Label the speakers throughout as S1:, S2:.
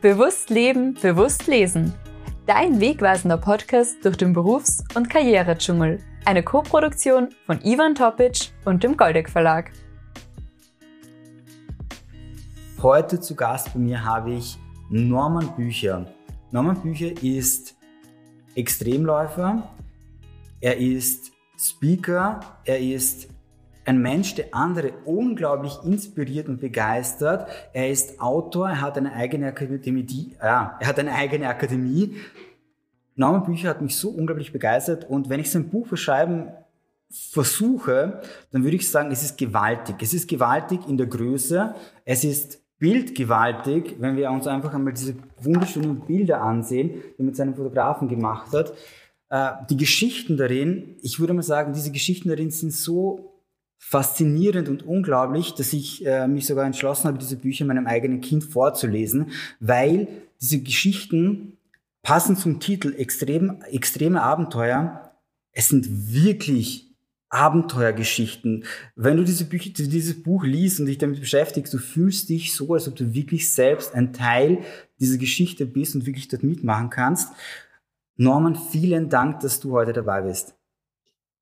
S1: Bewusst leben, bewusst lesen. Dein wegweisender Podcast durch den Berufs- und Karrieredschungel. Eine Koproduktion von Ivan Topic und dem Goldeck Verlag.
S2: Heute zu Gast bei mir habe ich Norman Bücher. Norman Bücher ist Extremläufer, er ist Speaker, er ist ein Mensch, der andere unglaublich inspiriert und begeistert. Er ist Autor, er hat eine eigene Akademie, ja, er hat eine eigene Akademie. Norman Bücher hat mich so unglaublich begeistert und wenn ich sein Buch beschreiben versuche, dann würde ich sagen, es ist gewaltig. Es ist gewaltig in der Größe, es ist bildgewaltig, wenn wir uns einfach einmal diese wunderschönen Bilder ansehen, die mit seinem Fotografen gemacht hat. Äh, die Geschichten darin, ich würde mal sagen, diese Geschichten darin sind so faszinierend und unglaublich, dass ich äh, mich sogar entschlossen habe, diese Bücher meinem eigenen Kind vorzulesen, weil diese Geschichten passen zum Titel extrem, extreme Abenteuer. Es sind wirklich Abenteuergeschichten. Wenn du diese Bücher, dieses Buch liest und dich damit beschäftigst, du fühlst dich so, als ob du wirklich selbst ein Teil dieser Geschichte bist und wirklich dort mitmachen kannst. Norman, vielen Dank, dass du heute dabei bist.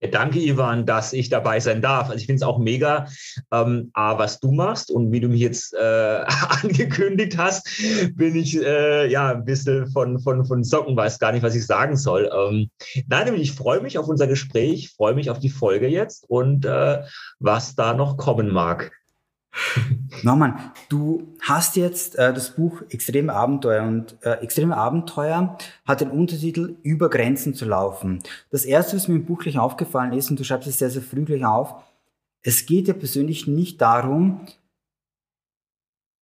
S3: Danke, Ivan, dass ich dabei sein darf. Also ich finde es auch mega, ähm, A, was du machst und wie du mich jetzt äh, angekündigt hast, bin ich äh, ja ein bisschen von, von, von Socken, weiß gar nicht, was ich sagen soll. Ähm, nein, ich freue mich auf unser Gespräch, freue mich auf die Folge jetzt und äh, was da noch kommen mag.
S2: Norman, du hast jetzt äh, das Buch Extreme Abenteuer und äh, Extreme Abenteuer hat den Untertitel Über Grenzen zu laufen. Das erste, was mir im Buch gleich aufgefallen ist, und du schreibst es sehr, sehr früh gleich auf, es geht ja persönlich nicht darum,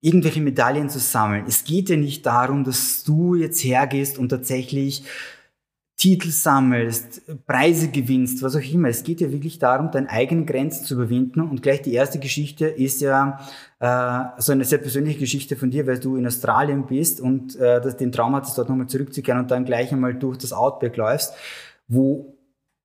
S2: irgendwelche Medaillen zu sammeln. Es geht ja nicht darum, dass du jetzt hergehst und tatsächlich Titel sammelst, Preise gewinnst, was auch immer. Es geht ja wirklich darum, deine eigenen Grenzen zu überwinden. Und gleich die erste Geschichte ist ja äh, so eine sehr persönliche Geschichte von dir, weil du in Australien bist und äh, den Traum hattest, dort nochmal zurückzukehren und dann gleich einmal durch das Outback läufst, wo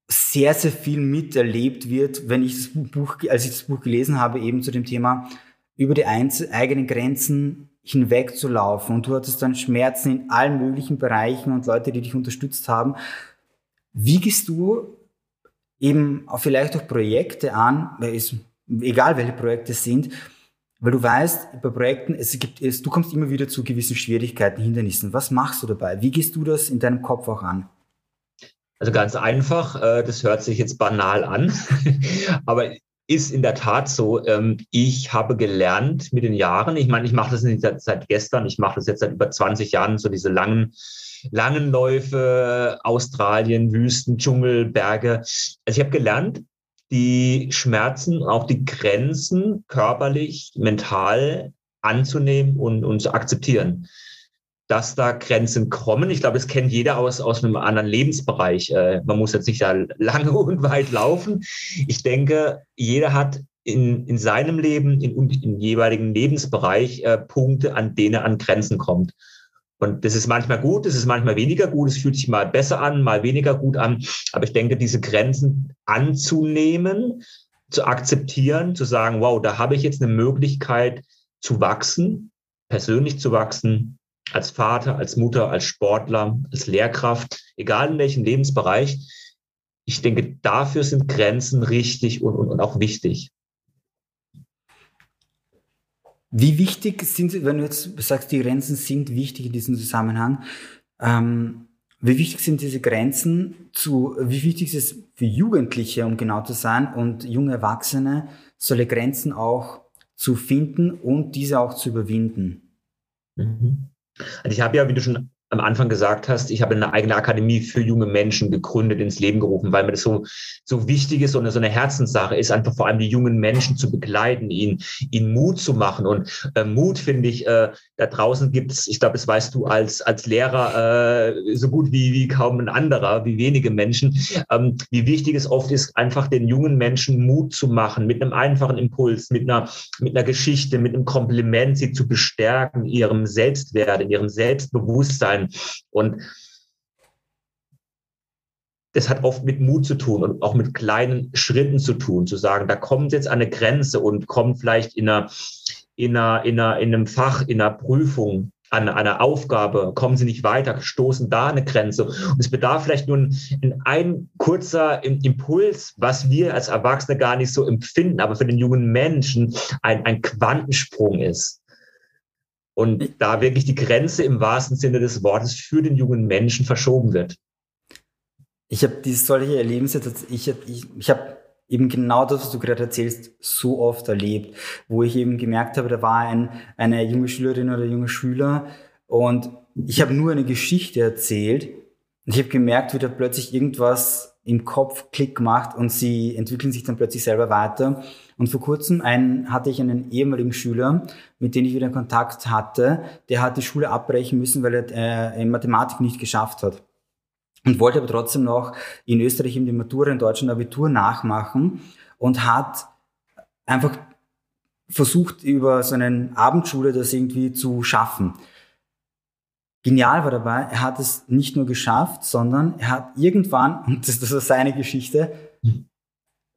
S2: sehr, sehr viel miterlebt wird, wenn ich das Buch, als ich das Buch gelesen habe, eben zu dem Thema über die eigenen Grenzen hinwegzulaufen und du hattest dann Schmerzen in allen möglichen Bereichen und Leute, die dich unterstützt haben. Wie gehst du eben auch vielleicht auch Projekte an, es, egal welche Projekte es sind, weil du weißt, bei Projekten, es gibt, es, du kommst immer wieder zu gewissen Schwierigkeiten, Hindernissen. Was machst du dabei? Wie gehst du das in deinem Kopf auch an?
S3: Also ganz einfach, äh, das hört sich jetzt banal an, aber ist in der Tat so. Ähm, ich habe gelernt mit den Jahren, ich meine, ich mache das nicht seit, seit gestern, ich mache das jetzt seit über 20 Jahren, so diese langen, langen Läufe, Australien, Wüsten, Dschungel, Berge. Also ich habe gelernt, die Schmerzen, auch die Grenzen körperlich, mental anzunehmen und, und zu akzeptieren dass da Grenzen kommen. Ich glaube, das kennt jeder aus, aus einem anderen Lebensbereich. Äh, man muss jetzt nicht da lange und weit laufen. Ich denke, jeder hat in, in seinem Leben, in, in jeweiligen Lebensbereich äh, Punkte, an denen er an Grenzen kommt. Und das ist manchmal gut, das ist manchmal weniger gut, es fühlt sich mal besser an, mal weniger gut an. Aber ich denke, diese Grenzen anzunehmen, zu akzeptieren, zu sagen, wow, da habe ich jetzt eine Möglichkeit zu wachsen, persönlich zu wachsen, als Vater, als Mutter, als Sportler, als Lehrkraft, egal in welchem Lebensbereich. Ich denke, dafür sind Grenzen richtig und, und, und auch wichtig.
S2: Wie wichtig sind, wenn du jetzt sagst, die Grenzen sind wichtig in diesem Zusammenhang, ähm, wie wichtig sind diese Grenzen zu, wie wichtig ist es für Jugendliche, um genau zu sein, und junge Erwachsene, solche Grenzen auch zu finden und diese auch zu überwinden?
S3: Mhm. Also ich habe ja, wie du schon am Anfang gesagt hast, ich habe eine eigene Akademie für junge Menschen gegründet, ins Leben gerufen, weil mir das so, so wichtig ist und so eine Herzenssache ist, einfach vor allem die jungen Menschen zu begleiten, ihnen, ihnen Mut zu machen. Und äh, Mut, finde ich, äh, da draußen gibt es, ich glaube, das weißt du als, als Lehrer äh, so gut wie, wie kaum ein anderer, wie wenige Menschen, ähm, wie wichtig es oft ist, einfach den jungen Menschen Mut zu machen, mit einem einfachen Impuls, mit einer, mit einer Geschichte, mit einem Kompliment, sie zu bestärken, ihrem Selbstwert, in ihrem Selbstbewusstsein und das hat oft mit Mut zu tun und auch mit kleinen Schritten zu tun, zu sagen, da kommt jetzt eine Grenze und kommt vielleicht in einer, in einer, in einer, in einem Fach, in einer Prüfung, an einer Aufgabe, kommen sie nicht weiter, stoßen da eine Grenze. Und es bedarf vielleicht nur ein, ein kurzer Impuls, was wir als Erwachsene gar nicht so empfinden, aber für den jungen Menschen ein, ein Quantensprung ist. Und da wirklich die Grenze im wahrsten Sinne des Wortes für den jungen Menschen verschoben wird.
S2: Ich habe diese solche Erlebnisse, ich, ich, ich habe eben genau das, was du gerade erzählst, so oft erlebt, wo ich eben gemerkt habe, da war ein, eine junge Schülerin oder junge Schüler und ich habe nur eine Geschichte erzählt und ich habe gemerkt, wie da plötzlich irgendwas im Kopf Klick macht und sie entwickeln sich dann plötzlich selber weiter. Und vor kurzem einen, hatte ich einen ehemaligen Schüler, mit dem ich wieder Kontakt hatte, der hat die Schule abbrechen müssen, weil er äh, Mathematik nicht geschafft hat und wollte aber trotzdem noch in Österreich eben die Matura, in Deutschland Abitur nachmachen und hat einfach versucht, über so eine Abendschule das irgendwie zu schaffen. Genial war dabei, er hat es nicht nur geschafft, sondern er hat irgendwann, und das, das war seine Geschichte, mhm.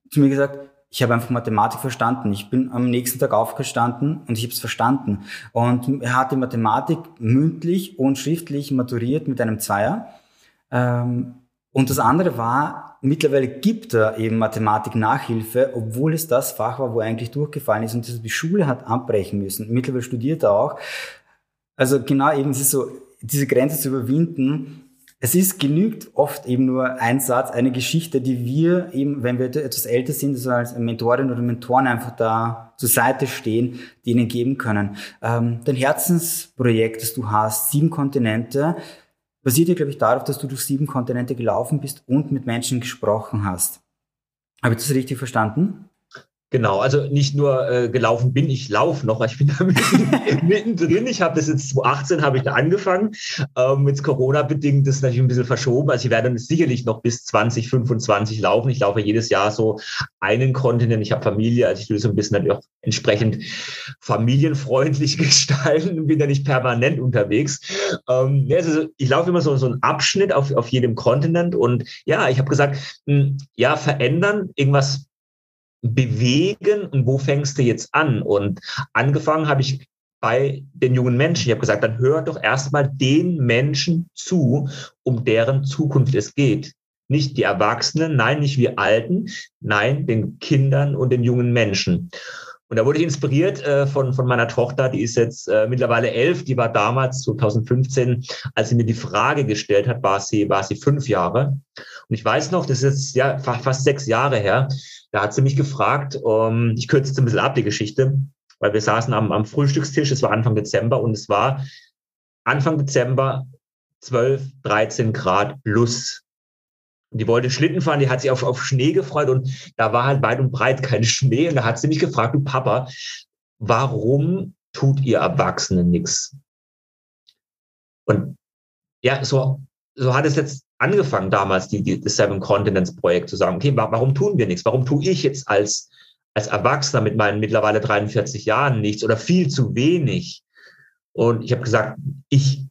S2: zu mir gesagt, ich habe einfach Mathematik verstanden. Ich bin am nächsten Tag aufgestanden und ich habe es verstanden. Und er hat die Mathematik mündlich und schriftlich maturiert mit einem Zweier. Ähm, und das andere war, mittlerweile gibt er eben Mathematik-Nachhilfe, obwohl es das Fach war, wo er eigentlich durchgefallen ist und die Schule hat abbrechen müssen. Mittlerweile studiert er auch. Also genau eben, es ist so, diese Grenze zu überwinden. Es ist genügt oft eben nur ein Satz, eine Geschichte, die wir eben, wenn wir etwas älter sind, also als Mentorin oder Mentoren einfach da zur Seite stehen, die ihnen geben können. Ähm, dein Herzensprojekt, das du hast, sieben Kontinente, basiert ja, glaube ich, darauf, dass du durch sieben Kontinente gelaufen bist und mit Menschen gesprochen hast. Habe ich das richtig verstanden?
S3: Genau, also nicht nur äh, gelaufen bin, ich laufe noch, ich bin da mittendrin. Ich habe das jetzt 2018 habe ich da angefangen. Ähm, mit Corona bedingt ist natürlich ein bisschen verschoben. Also ich werde sicherlich noch bis 2025 laufen. Ich laufe jedes Jahr so einen Kontinent. Ich habe Familie, also ich will so ein bisschen natürlich auch entsprechend familienfreundlich gestalten und bin ja nicht permanent unterwegs. Ähm, also ich laufe immer so, so einen Abschnitt auf, auf jedem Kontinent und ja, ich habe gesagt, mh, hm, ja, verändern, irgendwas bewegen und wo fängst du jetzt an? Und angefangen habe ich bei den jungen Menschen. Ich habe gesagt, dann hör doch erstmal den Menschen zu, um deren Zukunft es geht. Nicht die Erwachsenen, nein, nicht wir Alten, nein, den Kindern und den jungen Menschen. Und da wurde ich inspiriert äh, von, von meiner Tochter, die ist jetzt äh, mittlerweile elf, die war damals 2015, als sie mir die Frage gestellt hat, war sie, war sie fünf Jahre. Und ich weiß noch, das ist jetzt ja fast, sechs Jahre her, da hat sie mich gefragt, um, ich kürze jetzt ein bisschen ab die Geschichte, weil wir saßen am, am Frühstückstisch, es war Anfang Dezember und es war Anfang Dezember 12, 13 Grad plus. Die wollte Schlitten fahren, die hat sich auf, auf Schnee gefreut und da war halt weit und breit kein Schnee. Und da hat sie mich gefragt, du Papa, warum tut ihr Erwachsenen nichts? Und ja, so, so hat es jetzt angefangen damals, die, die, das Seven Continents Projekt zu sagen, okay, warum tun wir nichts? Warum tue ich jetzt als, als Erwachsener mit meinen mittlerweile 43 Jahren nichts oder viel zu wenig? Und ich habe gesagt, ich,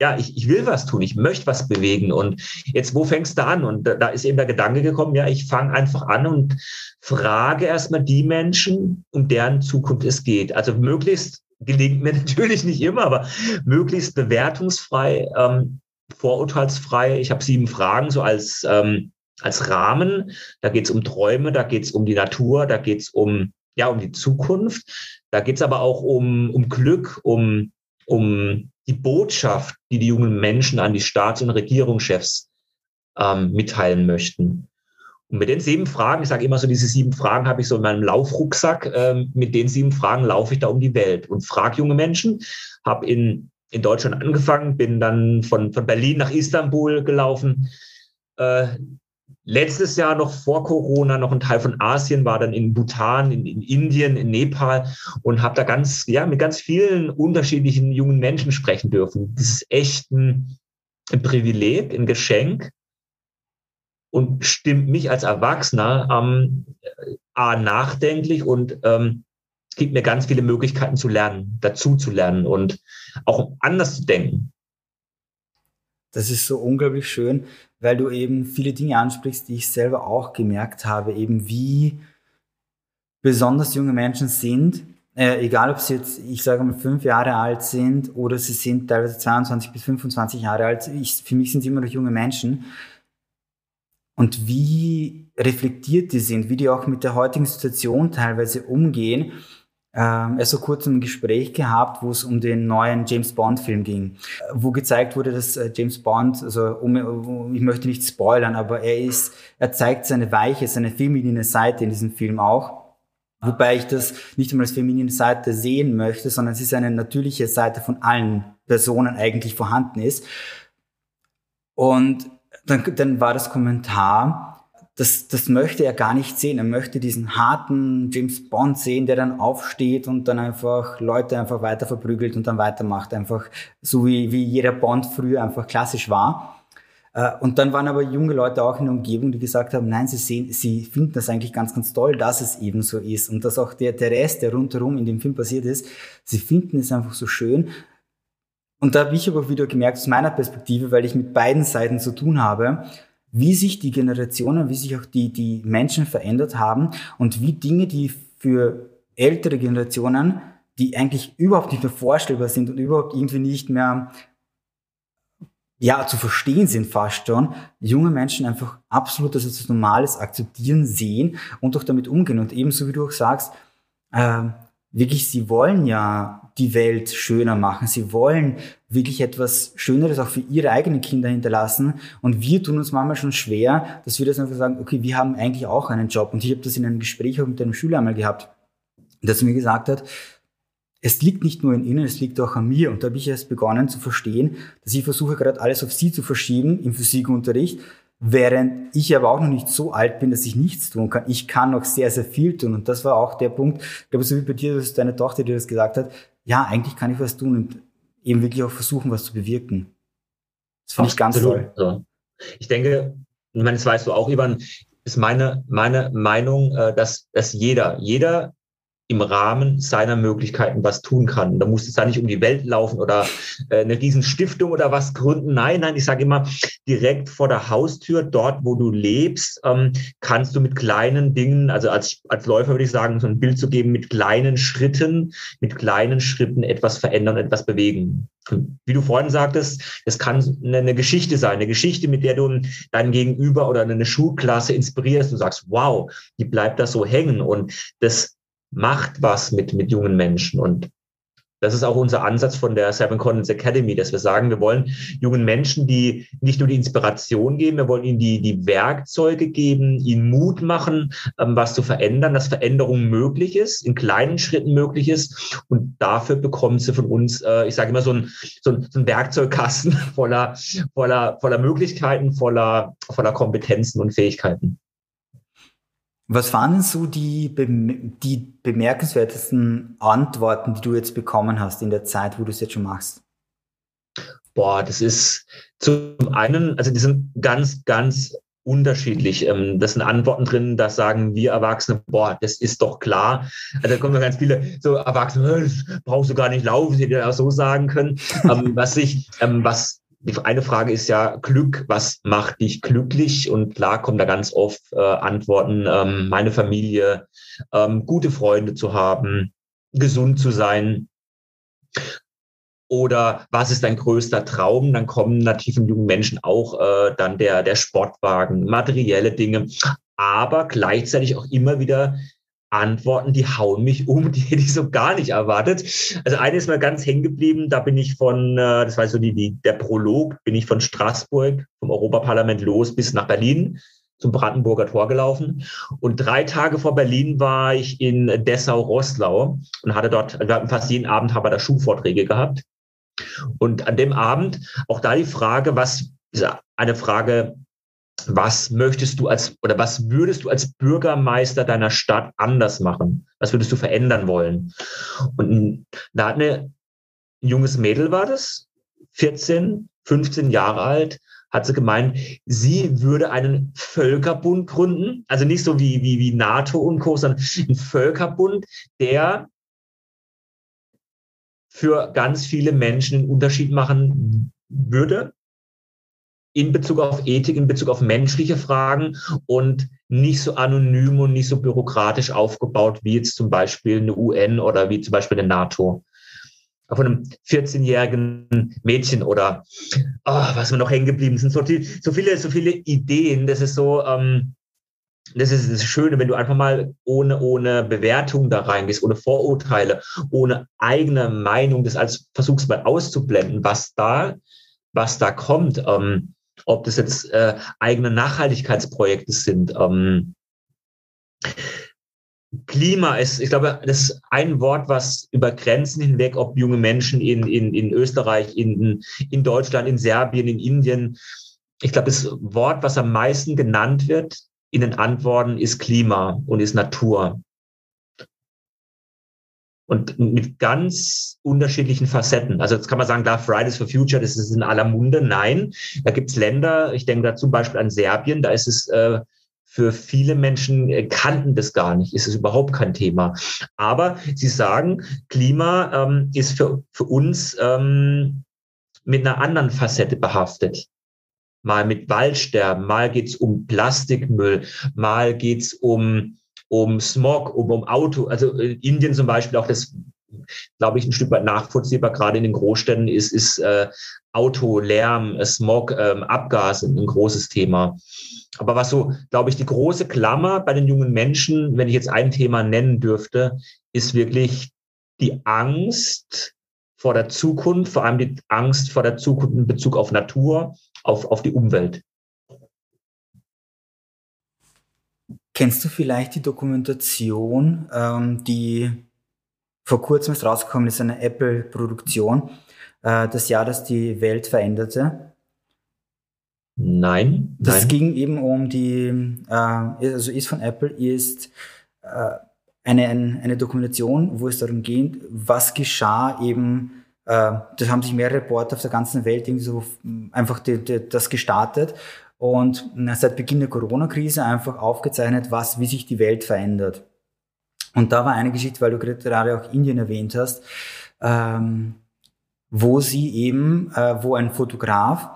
S3: ja, ich, ich will was tun, ich möchte was bewegen. Und jetzt, wo fängst du an? Und da, da ist eben der Gedanke gekommen, ja, ich fange einfach an und frage erstmal die Menschen, um deren Zukunft es geht. Also möglichst gelingt mir natürlich nicht immer, aber möglichst bewertungsfrei ähm, vorurteilsfrei. Ich habe sieben Fragen so als, ähm, als Rahmen. Da geht es um Träume, da geht es um die Natur, da geht es um, ja, um die Zukunft. Da geht es aber auch um, um Glück, um, um die Botschaft, die die jungen Menschen an die Staats- und Regierungschefs ähm, mitteilen möchten. Und mit den sieben Fragen, ich sage immer so, diese sieben Fragen habe ich so in meinem Laufrucksack. Ähm, mit den sieben Fragen laufe ich da um die Welt und frage junge Menschen. Habe in in Deutschland angefangen, bin dann von, von Berlin nach Istanbul gelaufen. Äh, letztes Jahr noch vor Corona noch ein Teil von Asien, war dann in Bhutan, in, in Indien, in Nepal und habe da ganz, ja, mit ganz vielen unterschiedlichen jungen Menschen sprechen dürfen. Das ist echt ein, ein Privileg, ein Geschenk und stimmt mich als Erwachsener ähm, A, nachdenklich und ähm, gibt mir ganz viele Möglichkeiten zu lernen, dazu zu lernen und auch anders zu denken.
S2: Das ist so unglaublich schön, weil du eben viele Dinge ansprichst, die ich selber auch gemerkt habe, eben wie besonders junge Menschen sind. äh, egal ob sie jetzt, ich sage mal, fünf Jahre alt sind oder sie sind teilweise 22 bis 25 Jahre alt, ich, für mich sind sie immer noch junge Menschen. Und wie reflektiert die sind, wie die auch mit der heutigen Situation teilweise umgehen. Ähm, erst vor kurzem ein Gespräch gehabt, wo es um den neuen James Bond-Film ging, wo gezeigt wurde, dass äh, James Bond, also um, ich möchte nicht spoilern, aber er ist, er zeigt seine weiche, seine feminine Seite in diesem Film auch Wobei ich das nicht einmal als feminine Seite sehen möchte, sondern es ist eine natürliche Seite von allen Personen eigentlich vorhanden ist. Und dann, dann war das Kommentar, das, das möchte er gar nicht sehen. Er möchte diesen harten James Bond sehen, der dann aufsteht und dann einfach Leute einfach weiter verprügelt und dann weitermacht. Einfach so wie, wie jeder Bond früher einfach klassisch war. Äh, und dann waren aber junge Leute auch in der Umgebung, die gesagt haben, nein, sie sehen, sie finden das eigentlich ganz, ganz toll, dass es eben so ist und dass auch der, der Rest, der rundherum in dem Film passiert ist, sie finden es einfach so schön. Und da habe ich aber wieder gemerkt, aus meiner Perspektive, weil ich mit beiden Seiten zu tun habe, wie sich die Generationen, wie sich auch die, die Menschen verändert haben und wie Dinge, die für ältere Generationen, die eigentlich überhaupt nicht mehr vorstellbar sind und überhaupt irgendwie nicht mehr ja, zu verstehen sind fast schon, junge Menschen einfach absolut das als Normales akzeptieren, sehen und auch damit umgehen. Und ebenso wie du auch sagst, äh, wirklich, sie wollen ja die Welt schöner machen. Sie wollen wirklich etwas Schöneres auch für ihre eigenen Kinder hinterlassen. Und wir tun uns manchmal schon schwer, dass wir das einfach sagen, okay, wir haben eigentlich auch einen Job. Und ich habe das in einem Gespräch auch mit einem Schüler einmal gehabt, dass er mir gesagt hat, es liegt nicht nur in Ihnen, es liegt auch an mir. Und da habe ich erst begonnen zu verstehen, dass ich versuche gerade alles auf Sie zu verschieben im Physikunterricht, während ich aber auch noch nicht so alt bin, dass ich nichts tun kann. Ich kann noch sehr, sehr viel tun. Und das war auch der Punkt, ich glaube, so wie bei dir, dass deine Tochter dir das gesagt hat, ja, eigentlich kann ich was tun und eben wirklich auch versuchen, was zu bewirken. Das fand ich ganz toll.
S3: Ich denke, ich meine, das weißt du auch, Ivan, ist meine, meine Meinung, äh, dass, dass jeder, jeder im Rahmen seiner Möglichkeiten was tun kann. Da muss es da nicht um die Welt laufen oder äh, eine Riesenstiftung oder was gründen. Nein, nein, ich sage immer, direkt vor der Haustür, dort, wo du lebst, ähm, kannst du mit kleinen Dingen, also als, als Läufer würde ich sagen, so ein Bild zu geben, mit kleinen Schritten, mit kleinen Schritten etwas verändern, etwas bewegen. Und wie du vorhin sagtest, es kann eine, Geschichte sein, eine Geschichte, mit der du deinen Gegenüber oder eine Schulklasse inspirierst. Du sagst, wow, die bleibt da so hängen. Und das macht was mit, mit jungen Menschen. Und das ist auch unser Ansatz von der Seven Continents Academy, dass wir sagen, wir wollen jungen Menschen, die nicht nur die Inspiration geben, wir wollen ihnen die, die Werkzeuge geben, ihnen Mut machen, ähm, was zu verändern, dass Veränderung möglich ist, in kleinen Schritten möglich ist. Und dafür bekommen sie von uns, äh, ich sage immer, so ein, so ein, so ein Werkzeugkasten voller, voller, voller Möglichkeiten, voller, voller Kompetenzen und Fähigkeiten.
S2: Was waren denn so die, die bemerkenswertesten Antworten, die du jetzt bekommen hast in der Zeit, wo du es jetzt schon machst?
S3: Boah, das ist zum einen, also die sind ganz, ganz unterschiedlich. Ähm, das sind Antworten drin, da sagen wir Erwachsene, boah, das ist doch klar. Also da kommen ganz viele so Erwachsene, das brauchst du gar nicht laufen, die dir auch so sagen können. Ähm, was ich, ähm, was die eine Frage ist ja Glück, was macht dich glücklich? Und klar kommen da ganz oft äh, Antworten, ähm, meine Familie, ähm, gute Freunde zu haben, gesund zu sein. Oder was ist dein größter Traum? Dann kommen natürlich von jungen Menschen auch äh, dann der, der Sportwagen, materielle Dinge, aber gleichzeitig auch immer wieder Antworten, die hauen mich um, die hätte ich so gar nicht erwartet. Also eine ist mir ganz hängen geblieben, da bin ich von, äh, das war so die, die, der Prolog, bin ich von Straßburg, vom Europaparlament los bis nach Berlin zum Brandenburger Tor gelaufen. Und drei Tage vor Berlin war ich in Dessau-Rosslau und hatte dort, wir hatten fast jeden Abend haben wir da Schulvorträge gehabt. Und an dem Abend auch da die Frage, was, eine Frage, was möchtest du als oder was würdest du als Bürgermeister deiner Stadt anders machen? Was würdest du verändern wollen? Und da hat eine ein junges Mädel war das, 14, 15 Jahre alt, hat sie gemeint, sie würde einen Völkerbund gründen, also nicht so wie, wie, wie NATO und Co., sondern ein Völkerbund, der für ganz viele Menschen einen Unterschied machen würde in Bezug auf Ethik, in Bezug auf menschliche Fragen und nicht so anonym und nicht so bürokratisch aufgebaut wie jetzt zum Beispiel eine UN oder wie zum Beispiel eine NATO. Von einem 14-jährigen Mädchen oder oh, was mir noch hängen geblieben sind, so, so, viele, so viele Ideen. Das ist so, ähm, das ist das Schöne, wenn du einfach mal ohne, ohne Bewertung da reingehst, ohne Vorurteile, ohne eigene Meinung, das als versuchst mal auszublenden, was da, was da kommt. Ähm, ob das jetzt äh, eigene Nachhaltigkeitsprojekte sind. Ähm, Klima ist, ich glaube, das ist ein Wort, was über Grenzen hinweg, ob junge Menschen in, in, in Österreich, in, in Deutschland, in Serbien, in Indien, ich glaube, das Wort, was am meisten genannt wird in den Antworten, ist Klima und ist Natur und mit ganz unterschiedlichen Facetten. Also jetzt kann man sagen, da Fridays for Future, das ist in aller Munde. Nein, da gibt's Länder, ich denke da zum Beispiel an Serbien, da ist es äh, für viele Menschen äh, kannten das gar nicht, ist es überhaupt kein Thema. Aber sie sagen, Klima ähm, ist für, für uns ähm, mit einer anderen Facette behaftet. Mal mit Waldsterben, mal geht's um Plastikmüll, mal geht's um um Smog, um, um Auto. Also in äh, Indien zum Beispiel auch das, glaube ich, ein Stück weit nachvollziehbar, gerade in den Großstädten ist, ist äh, Auto, Lärm, äh, Smog, ähm, Abgase ein großes Thema. Aber was so, glaube ich, die große Klammer bei den jungen Menschen, wenn ich jetzt ein Thema nennen dürfte, ist wirklich die Angst vor der Zukunft, vor allem die Angst vor der Zukunft in Bezug auf Natur, auf, auf die Umwelt.
S2: Kennst du vielleicht die Dokumentation, ähm, die vor kurzem ist rausgekommen ist, eine Apple-Produktion, äh, das Jahr, das die Welt veränderte?
S3: Nein.
S2: Das
S3: nein.
S2: ging eben um die, äh, also ist von Apple, ist äh, eine, eine Dokumentation, wo es darum geht, was geschah eben äh, das haben sich mehrere Reporter auf der ganzen Welt irgendwie so einfach die, die, das gestartet und seit Beginn der Corona-Krise einfach aufgezeichnet, was, wie sich die Welt verändert. Und da war eine Geschichte, weil du gerade auch Indien erwähnt hast, ähm, wo sie eben, äh, wo ein Fotograf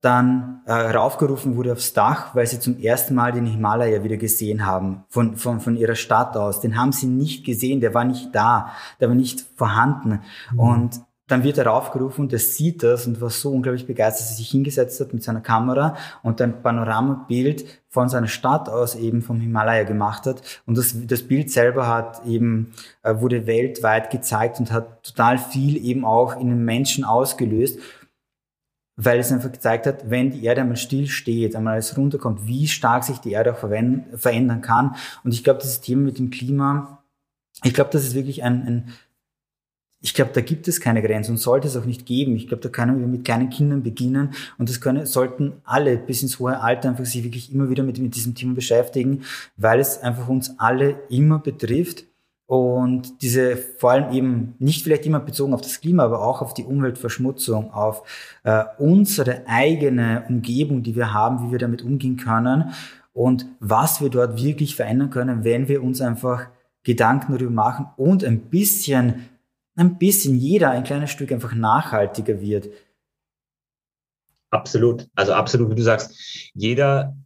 S2: dann äh, raufgerufen wurde aufs Dach, weil sie zum ersten Mal den Himalaya wieder gesehen haben, von, von, von ihrer Stadt aus. Den haben sie nicht gesehen, der war nicht da, der war nicht vorhanden. Mhm. Und dann wird er aufgerufen und er sieht das und war so unglaublich begeistert, dass er sich hingesetzt hat mit seiner Kamera und ein Panoramabild von seiner Stadt aus eben vom Himalaya gemacht hat. Und das, das Bild selber hat eben, äh, wurde weltweit gezeigt und hat total viel eben auch in den Menschen ausgelöst, weil es einfach gezeigt hat, wenn die Erde einmal still steht, einmal alles runterkommt, wie stark sich die Erde auch verändern kann. Und ich glaube, dieses Thema mit dem Klima, ich glaube, das ist wirklich ein, ein ich glaube, da gibt es keine Grenzen und sollte es auch nicht geben. Ich glaube, da können wir mit kleinen Kindern beginnen und das können, sollten alle bis ins hohe Alter einfach sich wirklich immer wieder mit, mit diesem Thema beschäftigen, weil es einfach uns alle immer betrifft und diese vor allem eben nicht vielleicht immer bezogen auf das Klima, aber auch auf die Umweltverschmutzung, auf äh, unsere eigene Umgebung, die wir haben, wie wir damit umgehen können und was wir dort wirklich verändern können, wenn wir uns einfach Gedanken darüber machen und ein bisschen ein bisschen jeder ein kleines Stück einfach nachhaltiger wird.
S3: Absolut. Also absolut, wie du sagst, jeder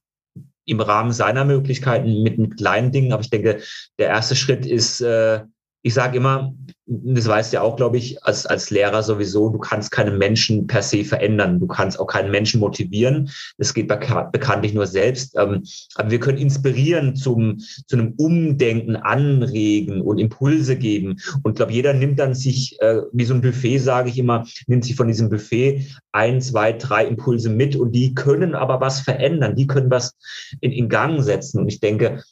S3: im Rahmen seiner Möglichkeiten mit, mit kleinen Dingen. Aber ich denke, der erste Schritt ist, äh, ich sage immer, das weißt du ja auch, glaube ich, als, als Lehrer sowieso, du kannst keinen Menschen per se verändern. Du kannst auch keinen Menschen motivieren. Das geht bekanntlich nur selbst. Ähm, aber wir können inspirieren zum, zu einem Umdenken, anregen und Impulse geben. Und ich glaube, jeder nimmt dann sich, äh, wie so ein Buffet, sage ich immer, nimmt sich von diesem Buffet ein, zwei, drei Impulse mit und die können aber was verändern. Die können was in, in Gang setzen. Und ich denke,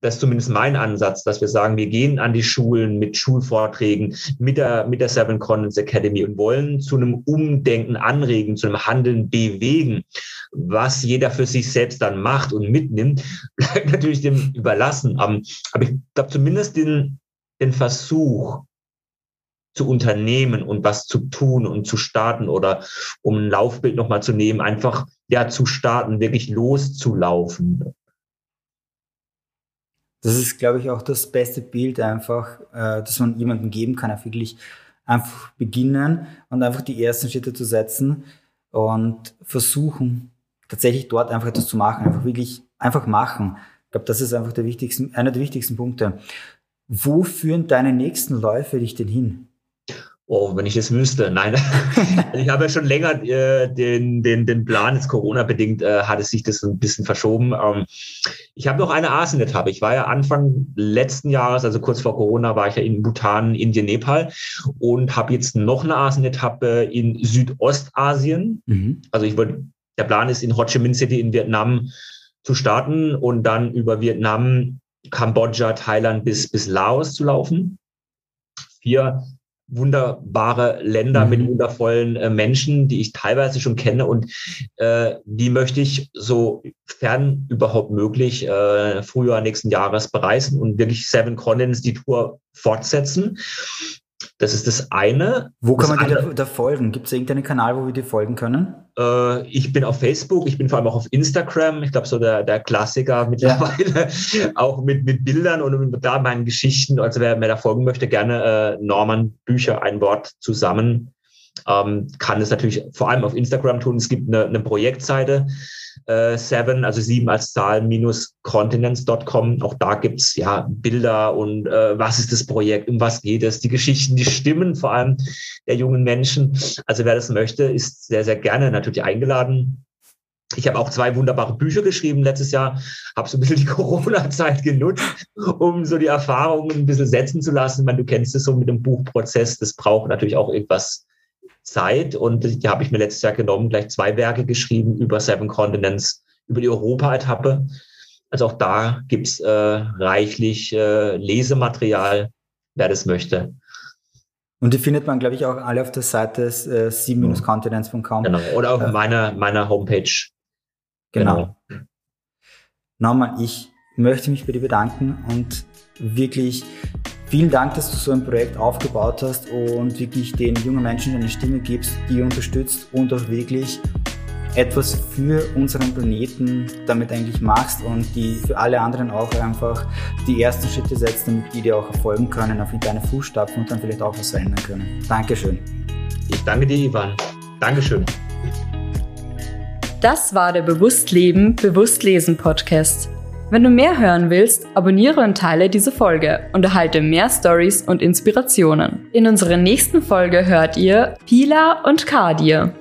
S3: das ist zumindest mein Ansatz, dass wir sagen, wir gehen an die Schulen mit Schulvorträgen, mit der, mit der Seven Continents Academy und wollen zu einem Umdenken anregen, zu einem Handeln bewegen. Was jeder für sich selbst dann macht und mitnimmt, bleibt natürlich dem überlassen. Aber ich glaube zumindest den, den Versuch, zu unternehmen und was zu tun und zu starten oder um ein Laufbild nochmal zu nehmen, einfach ja zu starten, wirklich loszulaufen.
S2: Das ist, glaube ich, auch das beste Bild einfach, äh, das man jemandem geben kann, auf wirklich einfach beginnen und einfach die ersten Schritte zu setzen. und versuchen, tatsächlich dort einfach etwas zu machen, einfach wirklich, einfach machen. Ich glaube, das ist einfach der wichtigsten, einer der wichtigsten Punkte. Wo führen deine nächsten Läufe dich denn hin?
S3: Oh, wenn ich das wüsste. Nein. ich habe ja schon länger äh, den, den, den Plan, jetzt Corona-bedingt äh, hat es sich das ein bisschen verschoben. Ähm, ich habe noch eine Asien-Etappe. Ich war ja Anfang letzten Jahres, also kurz vor Corona, war ich ja in Bhutan, Indien, Nepal und habe jetzt noch eine Asien-Etappe in Südostasien. Mhm. Also ich wollte, der Plan ist in Ho Chi Minh City in Vietnam zu starten und dann über Vietnam, Kambodscha, Thailand bis, bis Laos zu laufen. Vier wunderbare Länder mhm. mit wundervollen äh, Menschen, die ich teilweise schon kenne und äh, die möchte ich so fern überhaupt möglich äh, Frühjahr nächsten Jahres bereisen und wirklich Seven Continents die Tour fortsetzen. Das ist das eine.
S2: Wo kann
S3: das
S2: man dir da, da, folgen? Gibt es irgendeinen Kanal, wo wir dir folgen können?
S3: Äh, ich bin auf Facebook, ich bin vor allem auch auf Instagram. Ich glaube, so der, der Klassiker mittlerweile. Ja. auch mit, mit Bildern und mit da meinen Geschichten. Also wer mir da folgen möchte, gerne äh, Norman Bücher, ein Wort zusammen. Ähm, kann es natürlich vor allem auf Instagram tun. Es gibt eine, eine Projektseite, äh, Seven, also sieben als Zahl, minus continents.com. Auch da gibt's ja Bilder und äh, was ist das Projekt, um was geht es, die Geschichten, die Stimmen vor allem der jungen Menschen. Also wer das möchte, ist sehr, sehr gerne natürlich eingeladen. Ich habe auch zwei wunderbare Bücher geschrieben letztes Jahr, habe so ein bisschen die Corona-Zeit genutzt, um so die Erfahrungen ein bisschen setzen zu lassen. Ich meine, du kennst es so mit dem Buchprozess, das braucht natürlich auch irgendwas Zeit und die habe ich mir letztes Jahr genommen, gleich zwei Werke geschrieben über Seven Continents, über die Europa-Etappe. Also auch da gibt's äh, reichlich äh, Lesematerial, wer das möchte.
S2: Und die findet man, glaube ich, auch alle auf der Seite äh, 7-continents.com.
S3: Genau, oder auf äh, meiner, meiner Homepage.
S2: Genau. genau. Nochmal, ich möchte mich bei dir bedanken und wirklich Vielen Dank, dass du so ein Projekt aufgebaut hast und wirklich den jungen Menschen eine Stimme gibst, die unterstützt und auch wirklich etwas für unseren Planeten damit eigentlich machst und die für alle anderen auch einfach die ersten Schritte setzt, damit die dir auch erfolgen können, auf deine Fußstapfen und dann vielleicht auch was verändern können. Dankeschön.
S3: Ich danke dir, Ivan. Dankeschön.
S1: Das war der Bewusstleben, Bewusstlesen Podcast. Wenn du mehr hören willst, abonniere und teile diese Folge und erhalte mehr Stories und Inspirationen. In unserer nächsten Folge hört ihr Pila und Kadir.